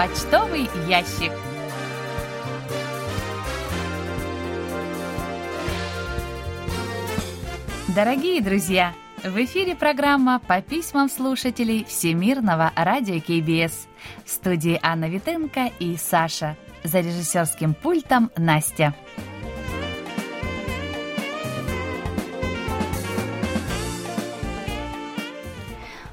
почтовый ящик. Дорогие друзья, в эфире программа по письмам слушателей Всемирного радио КБС. В студии Анна Витенко и Саша. За режиссерским пультом Настя.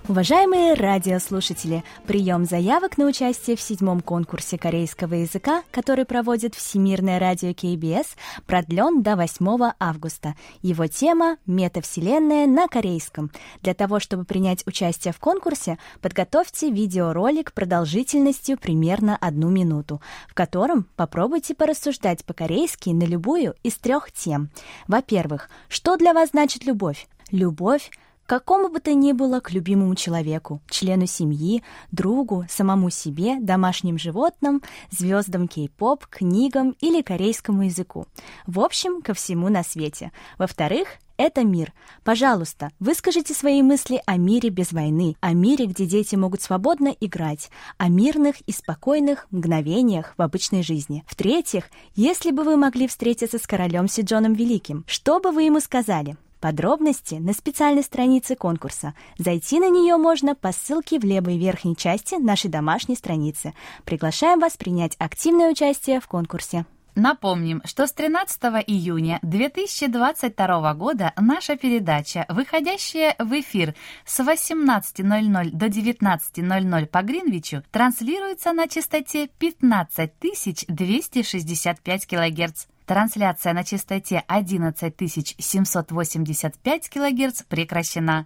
Уважаемые радиослушатели, прием заявок на участие в седьмом конкурсе корейского языка, который проводит Всемирное радио КБС, продлен до 8 августа. Его тема «Метавселенная на корейском». Для того, чтобы принять участие в конкурсе, подготовьте видеоролик продолжительностью примерно одну минуту, в котором попробуйте порассуждать по-корейски на любую из трех тем. Во-первых, что для вас значит любовь? Любовь какому бы то ни было к любимому человеку, члену семьи, другу, самому себе, домашним животным, звездам кей-поп, книгам или корейскому языку. В общем, ко всему на свете. Во-вторых, это мир. Пожалуйста, выскажите свои мысли о мире без войны, о мире, где дети могут свободно играть, о мирных и спокойных мгновениях в обычной жизни. В-третьих, если бы вы могли встретиться с королем Сиджоном Великим, что бы вы ему сказали? Подробности на специальной странице конкурса. Зайти на нее можно по ссылке в левой верхней части нашей домашней страницы. Приглашаем вас принять активное участие в конкурсе. Напомним, что с 13 июня 2022 года наша передача, выходящая в эфир с 18.00 до 19.00 по Гринвичу, транслируется на частоте 15265 кГц. Трансляция на частоте 11785 кГц прекращена.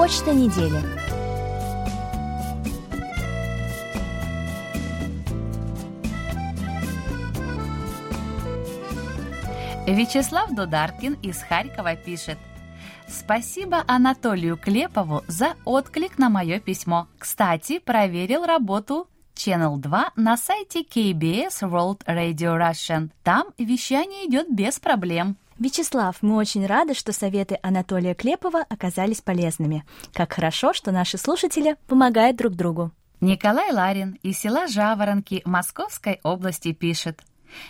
Почта недели. Вячеслав Дударкин из Харькова пишет. Спасибо Анатолию Клепову за отклик на мое письмо. Кстати, проверил работу Channel 2 на сайте KBS World Radio Russian. Там вещание идет без проблем. Вячеслав, мы очень рады, что советы Анатолия Клепова оказались полезными. Как хорошо, что наши слушатели помогают друг другу. Николай Ларин из села Жаворонки Московской области пишет.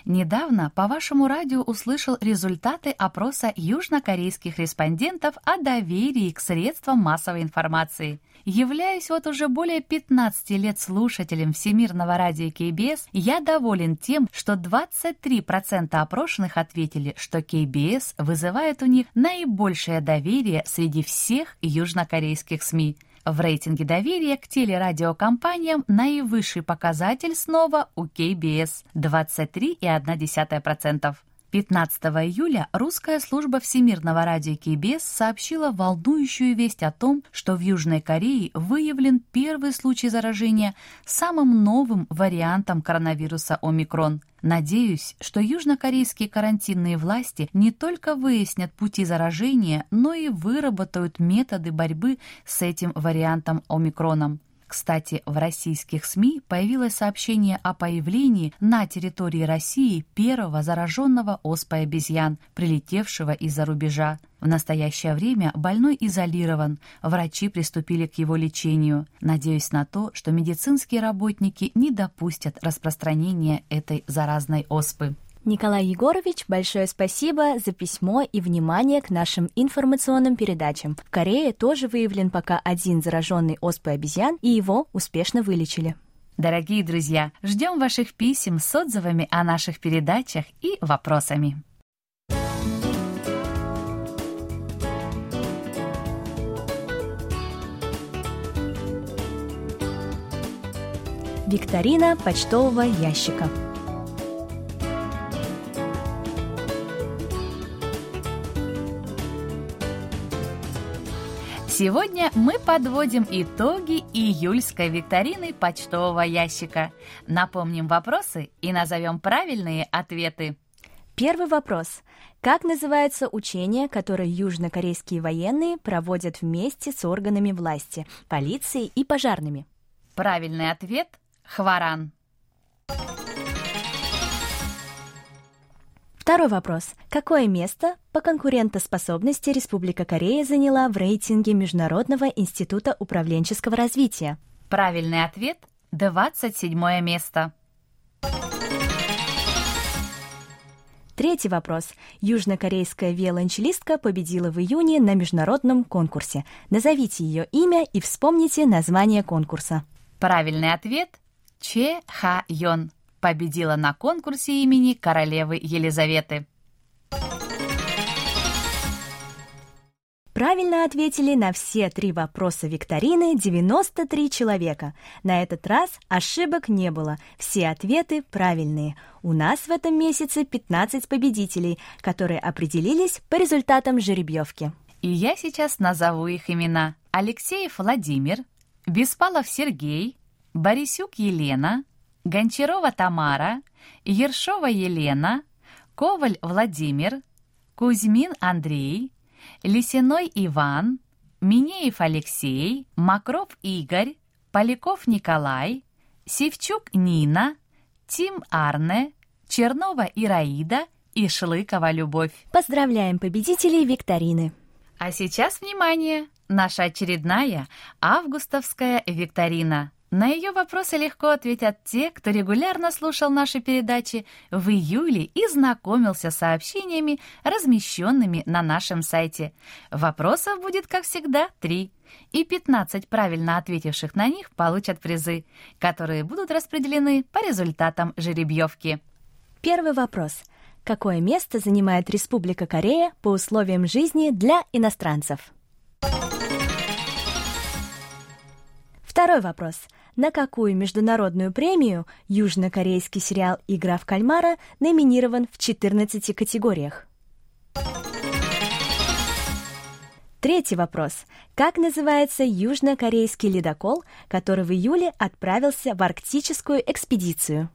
Недавно по вашему радио услышал результаты опроса южнокорейских респондентов о доверии к средствам массовой информации. Являюсь вот уже более 15 лет слушателем Всемирного радио КБС, я доволен тем, что 23% опрошенных ответили, что КБС вызывает у них наибольшее доверие среди всех южнокорейских СМИ. В рейтинге доверия к телерадиокомпаниям наивысший показатель снова у КБС – 23,1%. 15 июля русская служба Всемирного радио КБС сообщила волнующую весть о том, что в Южной Корее выявлен первый случай заражения самым новым вариантом коронавируса омикрон. Надеюсь, что южнокорейские карантинные власти не только выяснят пути заражения, но и выработают методы борьбы с этим вариантом омикроном. Кстати, в российских СМИ появилось сообщение о появлении на территории России первого зараженного оспой обезьян, прилетевшего из-за рубежа. В настоящее время больной изолирован, врачи приступили к его лечению. Надеюсь на то, что медицинские работники не допустят распространения этой заразной оспы. Николай Егорович, большое спасибо за письмо и внимание к нашим информационным передачам. В Корее тоже выявлен пока один зараженный оспой обезьян, и его успешно вылечили. Дорогие друзья, ждем ваших писем с отзывами о наших передачах и вопросами. Викторина почтового ящика. Сегодня мы подводим итоги июльской викторины почтового ящика. Напомним вопросы и назовем правильные ответы. Первый вопрос. Как называется учение, которое южнокорейские военные проводят вместе с органами власти, полицией и пожарными? Правильный ответ – Хваран. Второй вопрос. Какое место по конкурентоспособности Республика Корея заняла в рейтинге Международного института управленческого развития? Правильный ответ – 27 место. Третий вопрос. Южнокорейская виолончелистка победила в июне на международном конкурсе. Назовите ее имя и вспомните название конкурса. Правильный ответ – Че Ха Йон победила на конкурсе имени королевы Елизаветы. Правильно ответили на все три вопроса викторины 93 человека. На этот раз ошибок не было, все ответы правильные. У нас в этом месяце 15 победителей, которые определились по результатам жеребьевки. И я сейчас назову их имена. Алексеев Владимир, Беспалов Сергей, Борисюк Елена, Гончарова Тамара, Ершова Елена, Коваль Владимир, Кузьмин Андрей, Лисиной Иван, Минеев Алексей, Макров Игорь, Поляков Николай, Севчук Нина, Тим Арне, Чернова Ираида и Шлыкова Любовь. Поздравляем победителей викторины! А сейчас, внимание, наша очередная августовская викторина – на ее вопросы легко ответят те, кто регулярно слушал наши передачи в июле и знакомился с сообщениями, размещенными на нашем сайте. Вопросов будет, как всегда, три. И 15 правильно ответивших на них получат призы, которые будут распределены по результатам жеребьевки. Первый вопрос. Какое место занимает Республика Корея по условиям жизни для иностранцев? Второй вопрос – на какую международную премию южнокорейский сериал «Игра в кальмара» номинирован в 14 категориях? Третий вопрос. Как называется южнокорейский ледокол, который в июле отправился в арктическую экспедицию?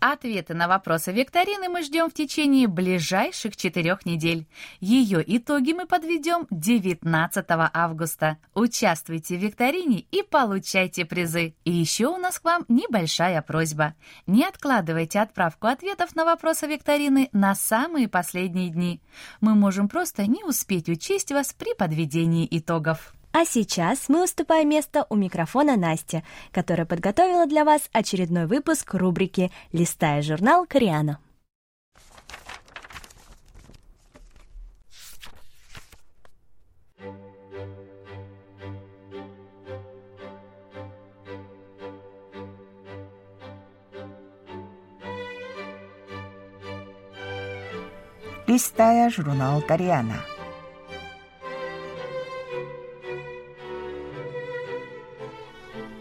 Ответы на вопросы викторины мы ждем в течение ближайших четырех недель. Ее итоги мы подведем 19 августа. Участвуйте в викторине и получайте призы. И еще у нас к вам небольшая просьба. Не откладывайте отправку ответов на вопросы викторины на самые последние дни. Мы можем просто не успеть учесть вас при подведении итогов. А сейчас мы уступаем место у микрофона Насте, которая подготовила для вас очередной выпуск рубрики «Листая журнал Кориана». Листая журнал Кориана.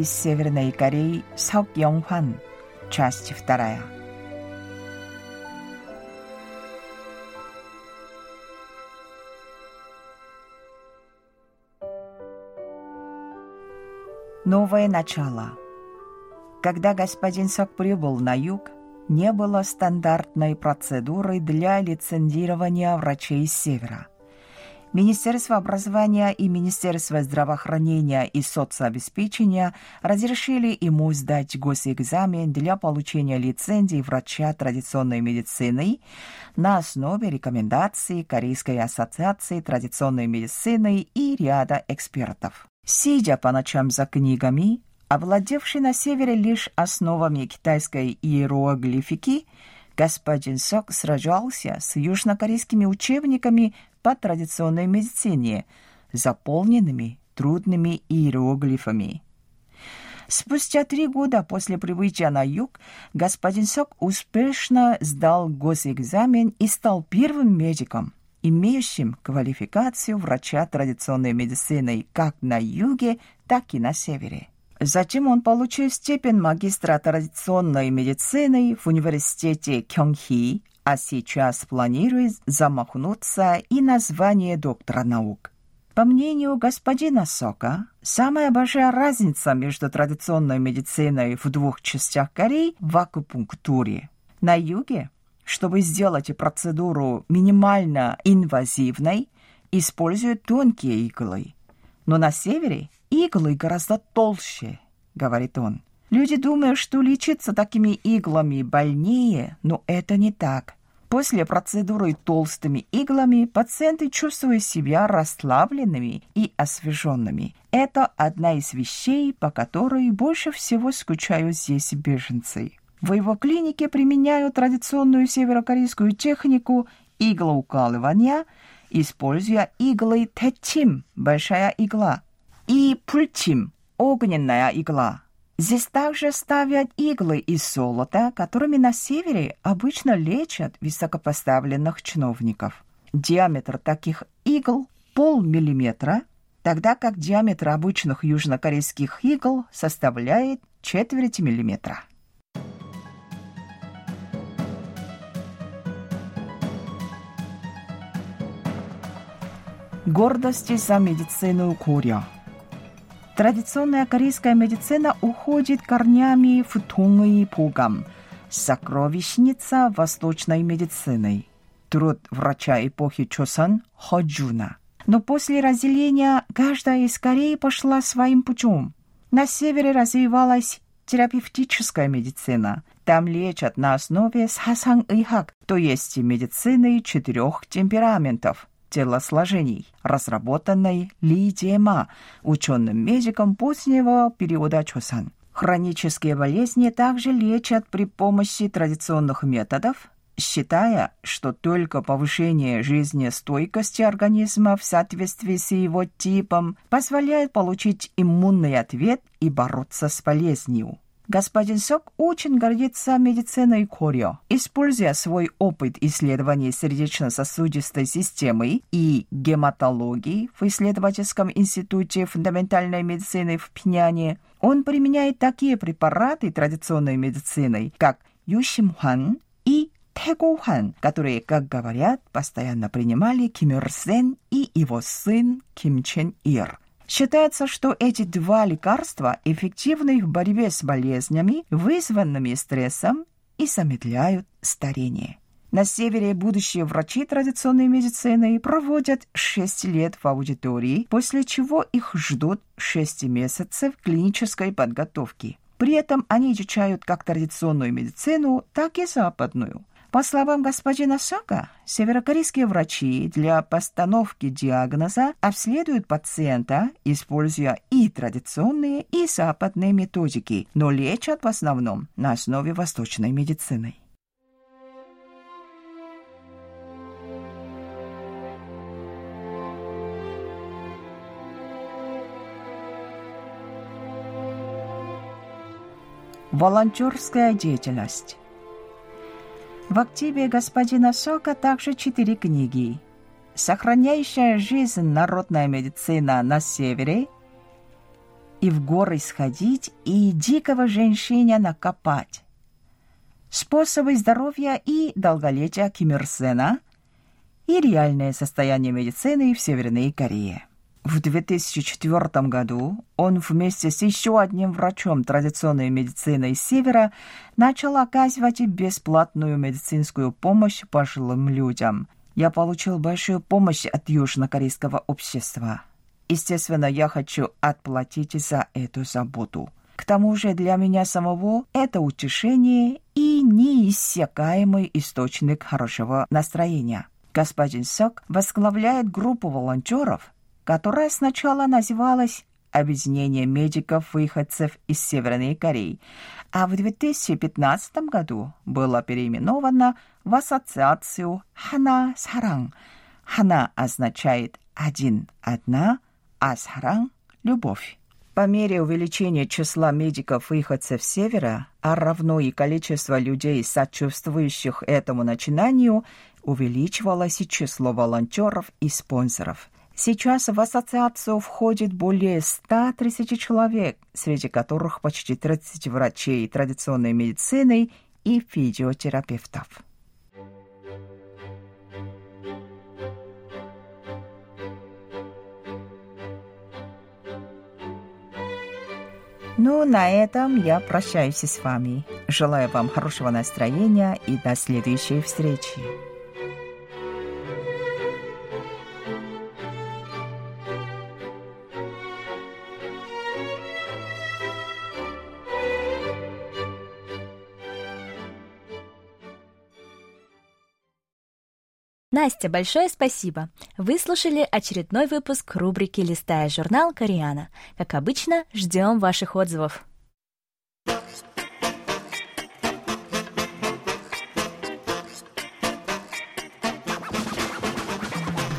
Доктор из Северной Кореи Сок Йонхван. Часть вторая. Новое начало. Когда господин Сок прибыл на юг, не было стандартной процедуры для лицензирования врачей с севера. Министерство образования и Министерство здравоохранения и соцобеспечения разрешили ему сдать госэкзамен для получения лицензии врача традиционной медицины на основе рекомендаций Корейской ассоциации традиционной медицины и ряда экспертов. Сидя по ночам за книгами, овладевший на севере лишь основами китайской иероглифики, господин Сок сражался с южнокорейскими учебниками по традиционной медицине, заполненными трудными иероглифами. Спустя три года после прибытия на юг господин Сок успешно сдал госэкзамен и стал первым медиком, имеющим квалификацию врача традиционной медицины как на юге, так и на севере. Затем он получил степень магистра традиционной медицины в университете Кёнхи, а сейчас планирует замахнуться и название доктора наук. По мнению господина Сока, самая большая разница между традиционной медициной в двух частях Кореи в акупунктуре. На юге, чтобы сделать процедуру минимально инвазивной, используют тонкие иглы. Но на севере иглы гораздо толще, говорит он. Люди думают, что лечиться такими иглами больнее, но это не так. После процедуры толстыми иглами пациенты чувствуют себя расслабленными и освеженными. Это одна из вещей, по которой больше всего скучают здесь беженцы. В его клинике применяют традиционную северокорейскую технику иглоукалывания, используя иглы тетим – большая игла, и пультим – огненная игла. Здесь также ставят иглы из золота, которыми на севере обычно лечат высокопоставленных чиновников. Диаметр таких игл – полмиллиметра, тогда как диаметр обычных южнокорейских игл составляет четверть миллиметра. Гордости за медицину Куря – Традиционная корейская медицина уходит корнями в Тунг Пугам, сокровищница восточной медицины. Труд врача эпохи Чосан Ходжуна. Но после разделения каждая из Кореи пошла своим путем. На севере развивалась терапевтическая медицина. Там лечат на основе сасан-ыхак, то есть медицины четырех темпераментов телосложений, разработанной Ли Джема, ученым-медиком позднего периода Чосан. Хронические болезни также лечат при помощи традиционных методов, считая, что только повышение жизнестойкости организма в соответствии с его типом позволяет получить иммунный ответ и бороться с болезнью. Господин Сок очень гордится медициной Корио. Используя свой опыт исследований сердечно-сосудистой системы и гематологии в исследовательском институте фундаментальной медицины в Пиняне, он применяет такие препараты традиционной медицины, как Юшимхан и Тегохан, которые, как говорят, постоянно принимали Ким Ир Сен и его сын Ким Чен Ир. Считается, что эти два лекарства эффективны в борьбе с болезнями, вызванными стрессом, и замедляют старение. На севере будущие врачи традиционной медицины проводят 6 лет в аудитории, после чего их ждут 6 месяцев клинической подготовки. При этом они изучают как традиционную медицину, так и западную. По словам господина Сока, северокорейские врачи для постановки диагноза обследуют пациента, используя и традиционные, и западные методики, но лечат в основном на основе восточной медицины. Волонтерская деятельность в активе господина Сока также четыре книги. «Сохраняющая жизнь народная медицина на севере», «И в горы сходить, и дикого женщине накопать», «Способы здоровья и долголетия Ким Ир Сена» и «Реальное состояние медицины в Северной Корее». В 2004 году он вместе с еще одним врачом традиционной медицины Севера начал оказывать бесплатную медицинскую помощь пожилым людям. Я получил большую помощь от южнокорейского общества. Естественно, я хочу отплатить за эту заботу. К тому же для меня самого это утешение и неиссякаемый источник хорошего настроения. Господин Сок возглавляет группу волонтеров, которая сначала называлась «Объединение медиков-выходцев из Северной Кореи», а в 2015 году была переименована в Ассоциацию «Хана Сарang». «Хана» означает «один», «одна», а «сарang» — «любовь». По мере увеличения числа медиков-выходцев Севера, а равно и количество людей, сочувствующих этому начинанию, увеличивалось и число волонтеров и спонсоров. Сейчас в ассоциацию входит более 130 человек, среди которых почти 30 врачей традиционной медицины и физиотерапевтов. Ну, на этом я прощаюсь с вами. Желаю вам хорошего настроения и до следующей встречи. Настя, большое спасибо. Вы слушали очередной выпуск рубрики «Листая журнал Кориана». Как обычно, ждем ваших отзывов.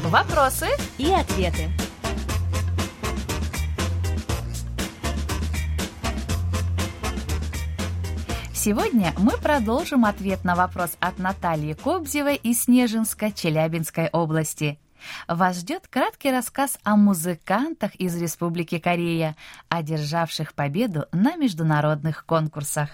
Вопросы и ответы. Сегодня мы продолжим ответ на вопрос от Натальи Кобзевой из Снежинска, Челябинской области. Вас ждет краткий рассказ о музыкантах из Республики Корея, одержавших победу на международных конкурсах.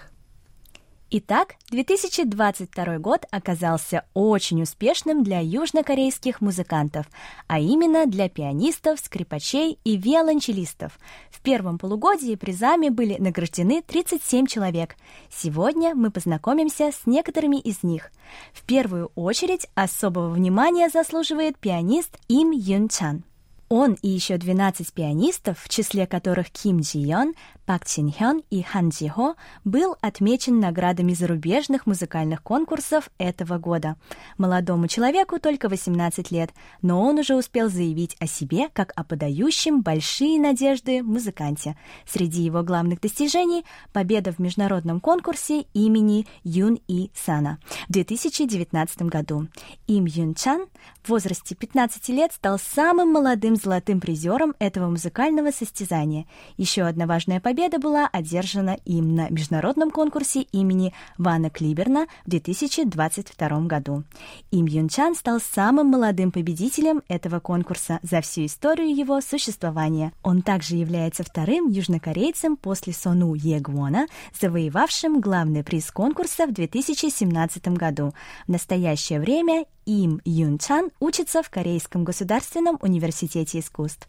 Итак, 2022 год оказался очень успешным для южнокорейских музыкантов, а именно для пианистов, скрипачей и виолончелистов. В первом полугодии призами были награждены 37 человек. Сегодня мы познакомимся с некоторыми из них. В первую очередь особого внимания заслуживает пианист Им Юн Чан. Он и еще 12 пианистов, в числе которых Ким Джи Йон, Пак Чин Хён и Хан Джи Хо, был отмечен наградами зарубежных музыкальных конкурсов этого года. Молодому человеку только 18 лет, но он уже успел заявить о себе как о подающем большие надежды музыканте. Среди его главных достижений – победа в международном конкурсе имени Юн И Сана в 2019 году. Им Юн Чан в возрасте 15 лет стал самым молодым золотым призером этого музыкального состязания. Еще одна важная победа была одержана им на международном конкурсе имени Вана Клиберна в 2022 году. Им Юн Чан стал самым молодым победителем этого конкурса за всю историю его существования. Он также является вторым южнокорейцем после Сону Егвона, завоевавшим главный приз конкурса в 2017 году. В настоящее время им Юн Чан учится в Корейском государственном университете искусств.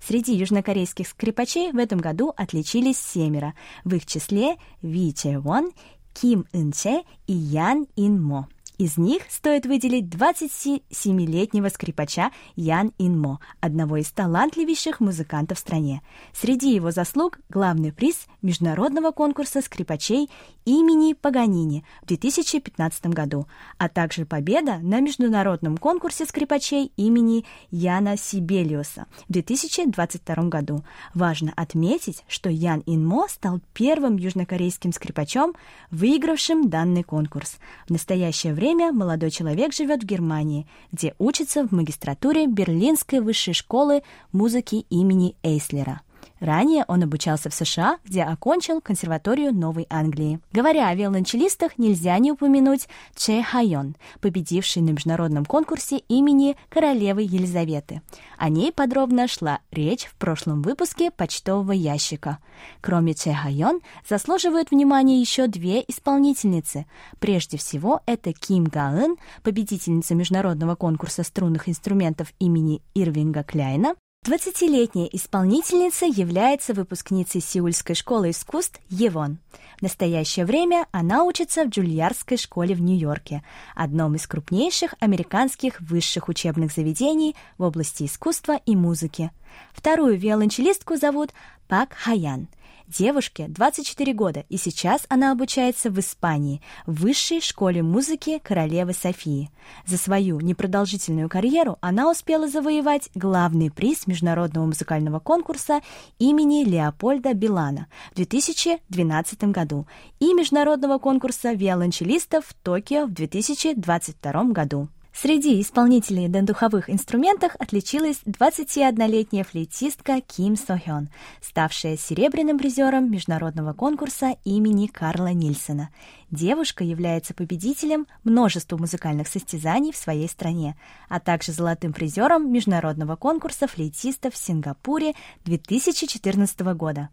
Среди южнокорейских скрипачей в этом году отличились семеро, в их числе Ви Че Вон, Ким Ин Че и Ян Ин Мо. Из них стоит выделить 27-летнего скрипача Ян Инмо, одного из талантливейших музыкантов в стране. Среди его заслуг главный приз международного конкурса скрипачей имени Паганини в 2015 году, а также победа на международном конкурсе скрипачей имени Яна Сибелиуса в 2022 году. Важно отметить, что Ян Инмо стал первым южнокорейским скрипачом, выигравшим данный конкурс. В настоящее время время молодой человек живет в Германии, где учится в магистратуре Берлинской высшей школы музыки имени Эйслера. Ранее он обучался в США, где окончил консерваторию Новой Англии. Говоря о виолончелистах, нельзя не упомянуть Че Хайон, победивший на международном конкурсе имени королевы Елизаветы. О ней подробно шла речь в прошлом выпуске почтового ящика. Кроме Че Хайон, заслуживают внимания еще две исполнительницы. Прежде всего, это Ким Гаэн, победительница международного конкурса струнных инструментов имени Ирвинга Кляйна, 20-летняя исполнительница является выпускницей Сеульской школы искусств Евон. В настоящее время она учится в Джульярдской школе в Нью-Йорке, одном из крупнейших американских высших учебных заведений в области искусства и музыки. Вторую виолончелистку зовут Пак Хаян – Девушке 24 года, и сейчас она обучается в Испании, в высшей школе музыки королевы Софии. За свою непродолжительную карьеру она успела завоевать главный приз международного музыкального конкурса имени Леопольда Билана в 2012 году и международного конкурса виолончелистов в Токио в 2022 году. Среди исполнителей на духовых инструментах отличилась 21-летняя флейтистка Ким Сохён, ставшая серебряным призером международного конкурса имени Карла Нильсона. Девушка является победителем множества музыкальных состязаний в своей стране, а также золотым призером международного конкурса флейтистов в Сингапуре 2014 года.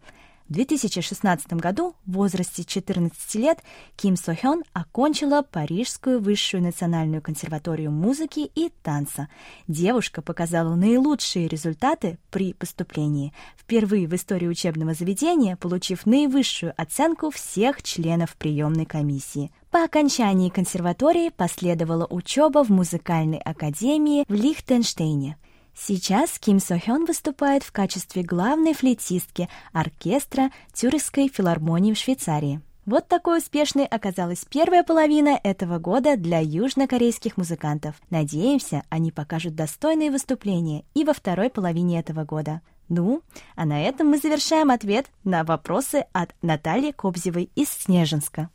В 2016 году в возрасте 14 лет Ким Со Хён окончила Парижскую высшую национальную консерваторию музыки и танца. Девушка показала наилучшие результаты при поступлении, впервые в истории учебного заведения получив наивысшую оценку всех членов приемной комиссии. По окончании консерватории последовала учеба в музыкальной академии в Лихтенштейне – Сейчас Ким Со Хён выступает в качестве главной флейтистки оркестра Тюрихской филармонии в Швейцарии. Вот такой успешной оказалась первая половина этого года для южнокорейских музыкантов. Надеемся, они покажут достойные выступления и во второй половине этого года. Ну, а на этом мы завершаем ответ на вопросы от Натальи Кобзевой из Снежинска.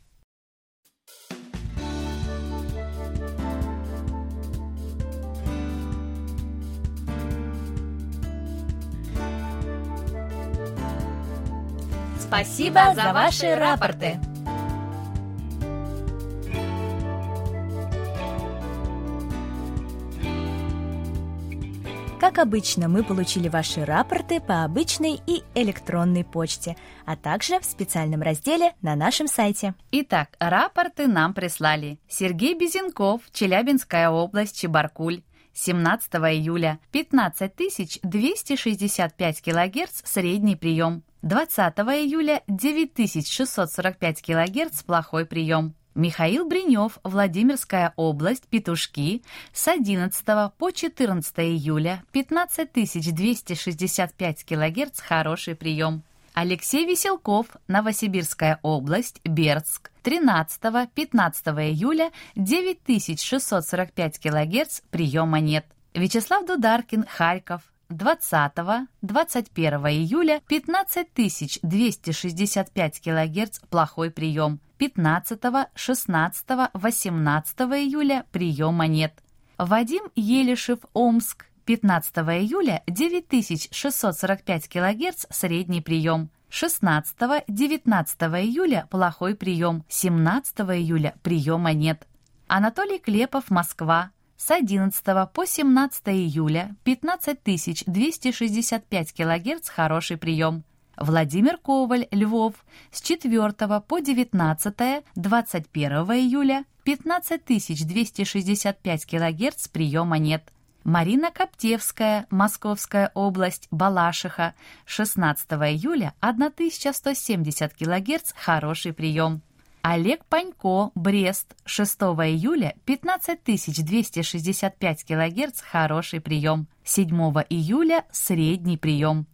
Спасибо за ваши рапорты! Как обычно, мы получили ваши рапорты по обычной и электронной почте, а также в специальном разделе на нашем сайте. Итак, рапорты нам прислали. Сергей Безенков, Челябинская область, Чебаркуль. 17 июля 15 265 кГц средний прием. 20 июля 9645 кГц плохой прием. Михаил Бринев, Владимирская область, Петушки, с 11 по 14 июля 15265 кГц хороший прием. Алексей Веселков, Новосибирская область, Бердск, 13-15 июля 9645 кГц приема нет. Вячеслав Дударкин, Харьков, 20-21 июля 15265 кГц плохой прием. 15, 16, 18 июля приема нет. Вадим Елишев, Омск. 15 июля 9645 кГц средний прием. 16-19 июля плохой прием. 17 июля приема нет. Анатолий Клепов, Москва с 11 по 17 июля 15265 кГц хороший прием. Владимир Коваль, Львов, с 4 по 19 21 июля 15265 кГц приема нет. Марина Коптевская, Московская область, Балашиха, 16 июля 1170 кГц хороший прием. Олег Панько, Брест, 6 июля, 15265 кГц, хороший прием. 7 июля, средний прием.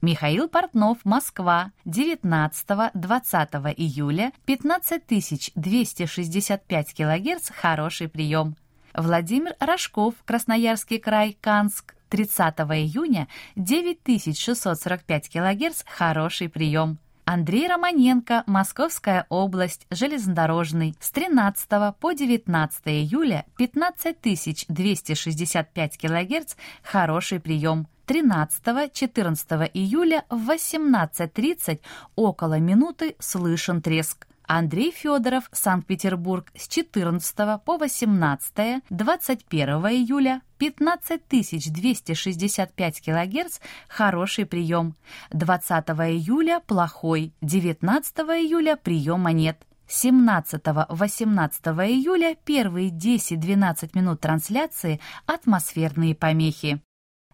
Михаил Портнов, Москва, 19-20 июля, 15265 кГц, хороший прием. Владимир Рожков, Красноярский край, Канск, 30 июня, 9645 кГц, хороший прием. Андрей Романенко, Московская область, железнодорожный, с 13 по 19 июля 15265 кГц, хороший прием. 13-14 июля в 18.30 около минуты слышен треск. Андрей Федоров, Санкт-Петербург, с 14 по 18, 21 июля, 15265 кГц, хороший прием. 20 июля плохой, 19 июля приема нет. 17-18 июля первые 10-12 минут трансляции атмосферные помехи.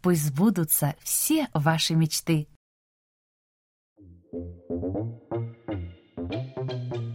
Пусть сбудутся все ваши мечты. Thank you.